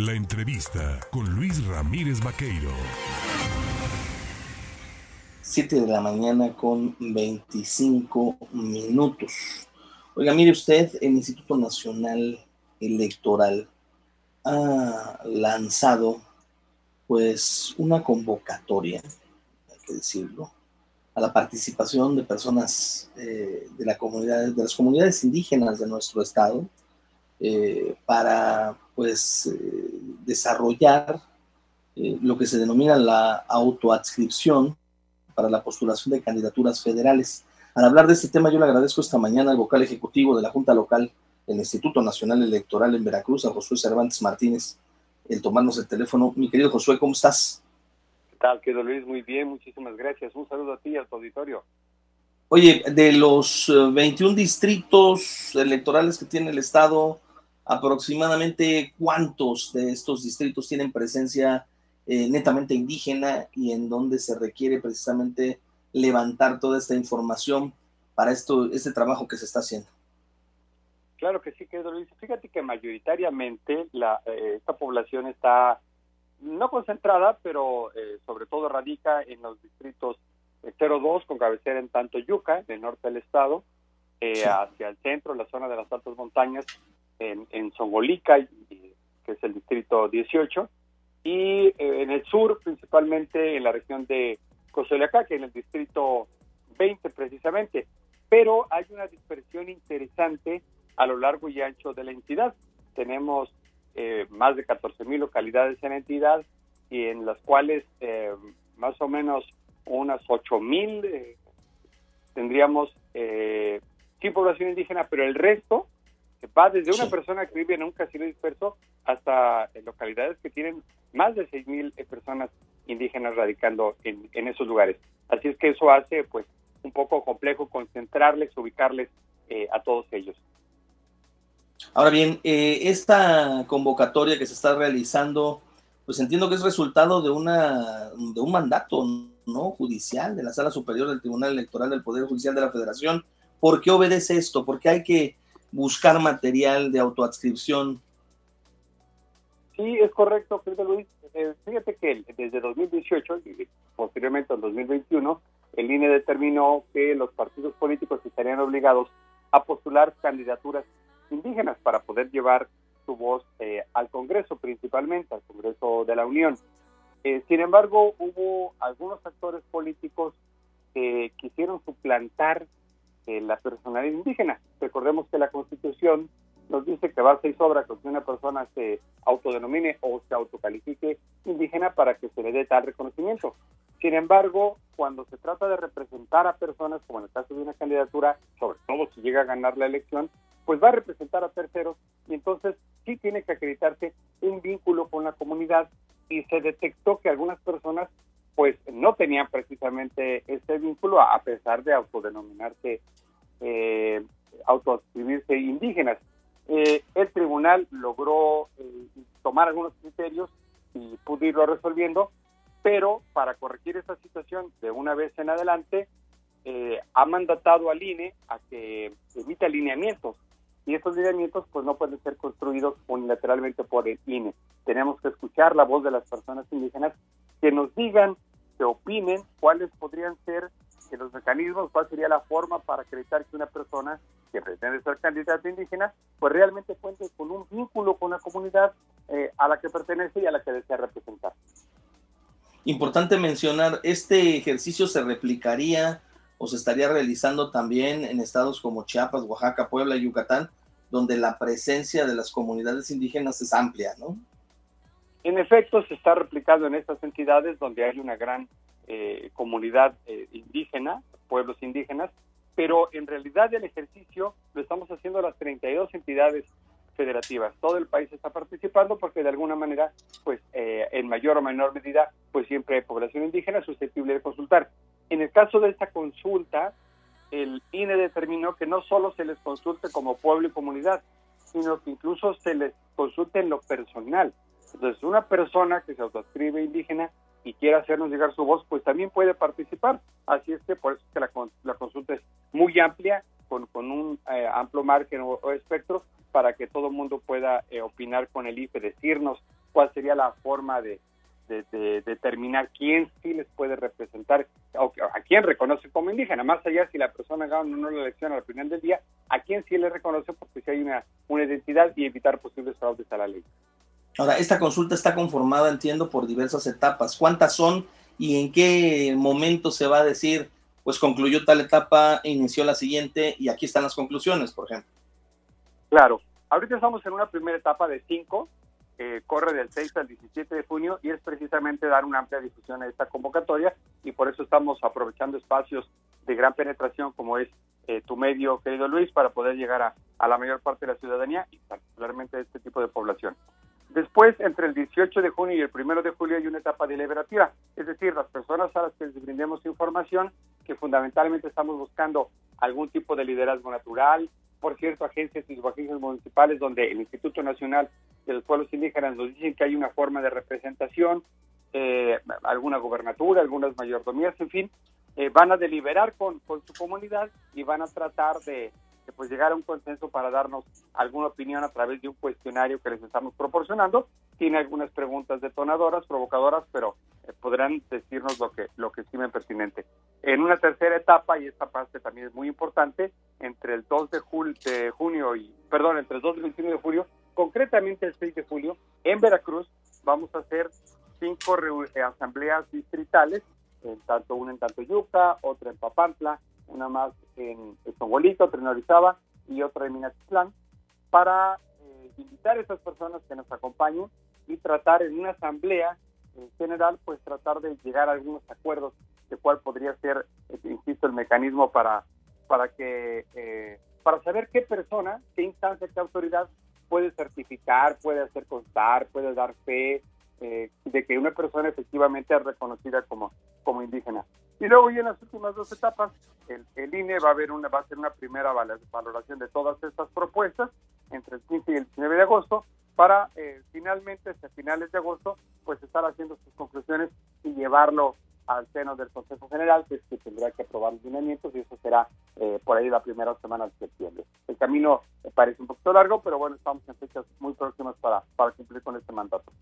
La entrevista con Luis Ramírez Vaqueiro. 7 de la mañana con 25 minutos. Oiga, mire usted, el Instituto Nacional Electoral ha lanzado pues una convocatoria, hay que decirlo, a la participación de personas eh, de, la comunidad, de las comunidades indígenas de nuestro estado eh, para pues eh, desarrollar lo que se denomina la autoadscripción para la postulación de candidaturas federales. Al hablar de este tema, yo le agradezco esta mañana al vocal ejecutivo de la Junta Local del Instituto Nacional Electoral en Veracruz, a Josué Cervantes Martínez, el tomarnos el teléfono. Mi querido Josué, ¿cómo estás? ¿Qué tal, querido Luis? Muy bien, muchísimas gracias. Un saludo a ti y a tu auditorio. Oye, de los 21 eh, distritos electorales que tiene el Estado, aproximadamente cuántos de estos distritos tienen presencia eh, netamente indígena y en donde se requiere precisamente levantar toda esta información para esto, este trabajo que se está haciendo. Claro que sí, querido Luis. Fíjate que mayoritariamente la, eh, esta población está no concentrada, pero eh, sobre todo radica en los distritos 02 con cabecera en Tanto Yuca, del norte del estado, eh, hacia el centro, la zona de las altas montañas, en, en Songolica, que es el distrito 18, y en el sur, principalmente en la región de Cozoleacá, que es el distrito 20 precisamente. Pero hay una dispersión interesante a lo largo y ancho de la entidad. Tenemos eh, más de 14 mil localidades en la entidad y en las cuales eh, más o menos unas 8 mil eh, tendríamos sin población indígena, pero el resto va desde una persona que vive en un casino disperso hasta localidades que tienen más de 6 mil personas indígenas radicando en, en esos lugares. Así es que eso hace pues un poco complejo concentrarles, ubicarles a todos ellos. Ahora bien, eh, esta convocatoria que se está realizando, pues entiendo que es resultado de, una, de un mandato no judicial de la Sala Superior del Tribunal Electoral del Poder Judicial de la Federación. ¿Por qué obedece esto? ¿Por qué hay que buscar material de autoadscripción? Sí, es correcto, querido Luis. Eh, fíjate que desde 2018 y posteriormente en 2021, el INE determinó que los partidos políticos estarían obligados a postular candidaturas indígenas para poder llevar su voz eh, al Congreso, principalmente al Congreso de la Unión. Eh, sin embargo, hubo algunos actores políticos que quisieron suplantar eh, la personalidad indígena. Recordemos que la Constitución nos dice que basta y sobra que una persona se autodenomine o se autocalifique indígena para que se le dé tal reconocimiento. Sin embargo, cuando se trata de representar a personas, como en el caso de una candidatura, sobre todo si llega a ganar la elección, pues va a representar a terceros y entonces sí tiene que acreditarse un vínculo con la comunidad y se detectó que algunas personas pues no tenían precisamente ese vínculo a pesar de autodenominarse, eh, indígenas. Eh, el tribunal logró eh, tomar algunos criterios y pudo irlo resolviendo, pero para corregir esa situación de una vez en adelante, eh, ha mandatado al INE a que emita alineamientos y estos lineamientos pues no pueden ser construidos unilateralmente por el INE. Tenemos que escuchar la voz de las personas indígenas que nos digan, que opinen cuáles podrían ser los mecanismos, cuál sería la forma para acreditar que una persona que pretende ser candidata indígena, pues realmente cuente con un vínculo con la comunidad eh, a la que pertenece y a la que desea representar. Importante mencionar, este ejercicio se replicaría o se estaría realizando también en estados como Chiapas, Oaxaca, Puebla y Yucatán, donde la presencia de las comunidades indígenas es amplia, ¿no? En efecto, se está replicando en estas entidades donde hay una gran eh, comunidad eh, indígena, pueblos indígenas, pero en realidad el ejercicio lo estamos haciendo las 32 entidades federativas. Todo el país está participando porque de alguna manera, pues eh, en mayor o menor medida, pues siempre hay población indígena susceptible de consultar. En el caso de esta consulta, el INE determinó que no solo se les consulte como pueblo y comunidad, sino que incluso se les consulte en lo personal. Entonces, una persona que se autoescribe indígena y quiera hacernos llegar su voz, pues también puede participar. Así es que por eso es que la, consulta es muy amplia, con, un eh, amplio margen o, espectro, para que todo el mundo pueda eh, opinar con el IFE, decirnos cuál sería la forma de, determinar quién sí les puede representar, o a quién reconoce como indígena, más allá si la persona gana o no la elección al final del día, a quién sí le reconoce porque si hay una, una identidad y evitar posibles fraudes a la ley. Ahora, esta consulta está conformada, entiendo, por diversas etapas. ¿Cuántas son y en qué momento se va a decir, pues concluyó tal etapa, inició la siguiente y aquí están las conclusiones, por ejemplo? Claro, ahorita estamos en una primera etapa de cinco, que corre del 6 al 17 de junio y es precisamente dar una amplia difusión a esta convocatoria y por eso estamos aprovechando espacios de gran penetración como es eh, tu medio, querido Luis, para poder llegar a, a la mayor parte de la ciudadanía y particularmente a este tipo de población. Después, entre el 18 de junio y el 1 de julio hay una etapa deliberativa, es decir, las personas a las que les brindemos información, que fundamentalmente estamos buscando algún tipo de liderazgo natural, por cierto, agencias y subagencias municipales donde el Instituto Nacional de los Pueblos Indígenas nos dicen que hay una forma de representación, eh, alguna gobernatura, algunas mayordomías, en fin, eh, van a deliberar con, con su comunidad y van a tratar de, pues llegar a un consenso para darnos alguna opinión a través de un cuestionario que les estamos proporcionando. Tiene algunas preguntas detonadoras, provocadoras, pero eh, podrán decirnos lo que lo que estimen pertinente. En una tercera etapa, y esta parte también es muy importante, entre el 2 de, de junio y, perdón, entre el 2 y el 21 de julio, concretamente el 6 de julio, en Veracruz, vamos a hacer cinco eh, asambleas distritales, en tanto una en Tantoyuca, otra en Papantla, una más en Estonguelito, otra en Orizaba y otra en Minatitlán, para eh, invitar a esas personas que nos acompañen y tratar en una asamblea en general, pues tratar de llegar a algunos acuerdos de cuál podría ser, eh, insisto, el mecanismo para, para que, eh, para saber qué persona, qué instancia, qué autoridad puede certificar, puede hacer constar, puede dar fe de que una persona efectivamente es reconocida como, como indígena. Y luego, y en las últimas dos etapas, el, INE va a, ver una, va a hacer una primera valoración de todas estas propuestas entre el 15 y el 19 de agosto para eh, finalmente, hasta finales de agosto, pues estar haciendo sus conclusiones y llevarlo al seno del Consejo General, que, es que tendrá que aprobar los lineamientos y eso será eh, por ahí la primera semana de septiembre. El camino parece un poquito largo, pero bueno, estamos en fechas muy próximas para, para cumplir con este mandato.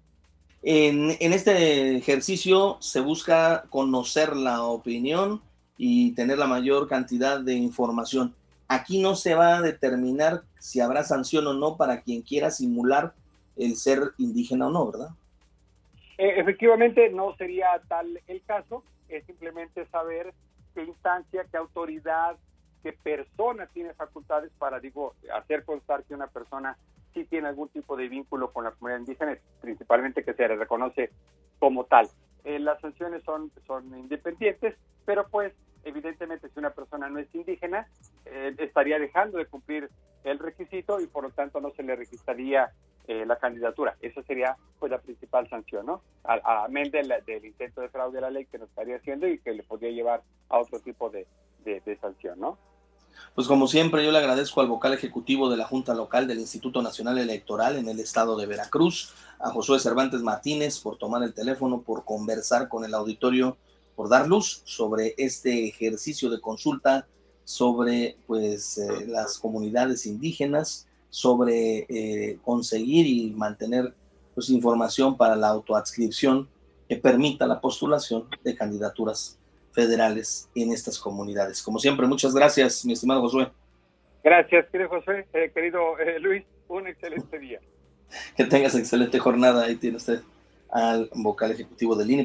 En, en, este ejercicio se busca conocer la opinión y tener la mayor cantidad de información. Aquí no se va a determinar si habrá sanción o no para quien quiera simular el ser indígena o no, ¿verdad? Eh, efectivamente, no sería tal el caso, es simplemente saber qué instancia, qué autoridad, qué persona tiene facultades para, digo, hacer constar que una persona sí tiene algún tipo de vínculo con la comunidad indígena, principalmente que se le reconoce como tal. Eh, las sanciones son, son independientes, pero pues evidentemente si una persona no es indígena, eh, estaría dejando de cumplir el requisito y por lo tanto no se le registraría eh, la candidatura. Esa sería pues la principal sanción, ¿no? Amén del, intento de fraude a la ley que nos estaría haciendo y que le podría llevar a otro tipo de, de sanción, ¿no? Pues como siempre, yo le agradezco al vocal ejecutivo de la Junta Local del Instituto Nacional Electoral en el estado de Veracruz, a Josué Cervantes Martínez, por tomar el teléfono, por conversar con el auditorio por dar luz sobre este ejercicio de consulta sobre pues eh, las comunidades indígenas, sobre eh, conseguir y mantener pues información para la autoadscripción que permita la postulación de candidaturas federales en estas comunidades. Como siempre, muchas gracias, mi estimado Josué. Gracias, querido José, eh, querido Luis, un excelente día. que tengas excelente jornada, ahí tiene usted al vocal ejecutivo del INE.